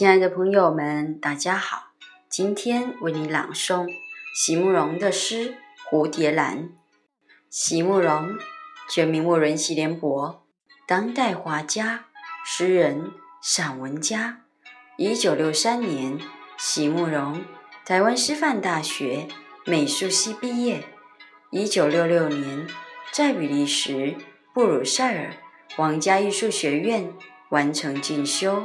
亲爱的朋友们，大家好！今天为你朗诵席慕容的诗《蝴蝶兰》。席慕容，全名慕容席联博，当代画家、诗人、散文家。一九六三年，席慕容台湾师范大学美术系毕业。一九六六年，在比利时布鲁塞尔皇家艺术学院完成进修，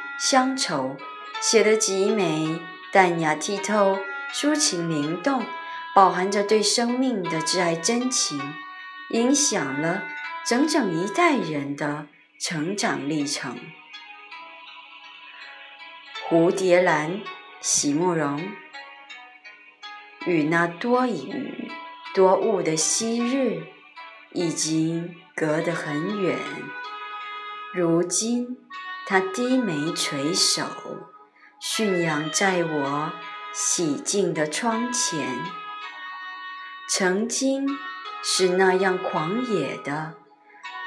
乡愁，写得极美、淡雅剔透、抒情灵动，饱含着对生命的挚爱真情。影响了整整一代人的成长历程。蝴蝶兰，席慕容。与那多雨多雾的昔日，已经隔得很远。如今，它低眉垂首，驯养在我洗净的窗前。曾经。是那样狂野的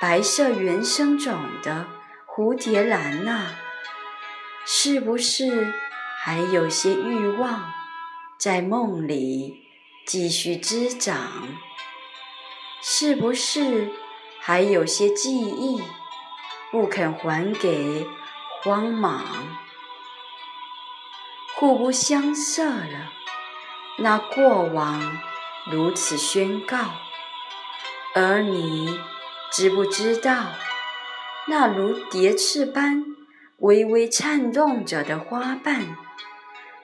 白色原生种的蝴蝶兰啊，是不是还有些欲望在梦里继续滋长？是不是还有些记忆不肯还给荒莽？互不相涉了，那过往如此宣告。而你知不知道，那如蝶翅般微微颤动着的花瓣，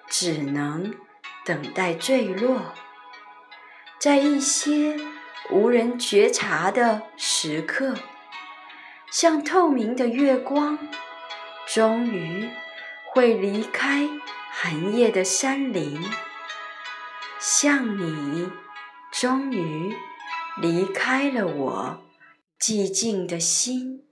只能等待坠落，在一些无人觉察的时刻，像透明的月光，终于会离开寒夜的山林，像你，终于。离开了我寂静的心。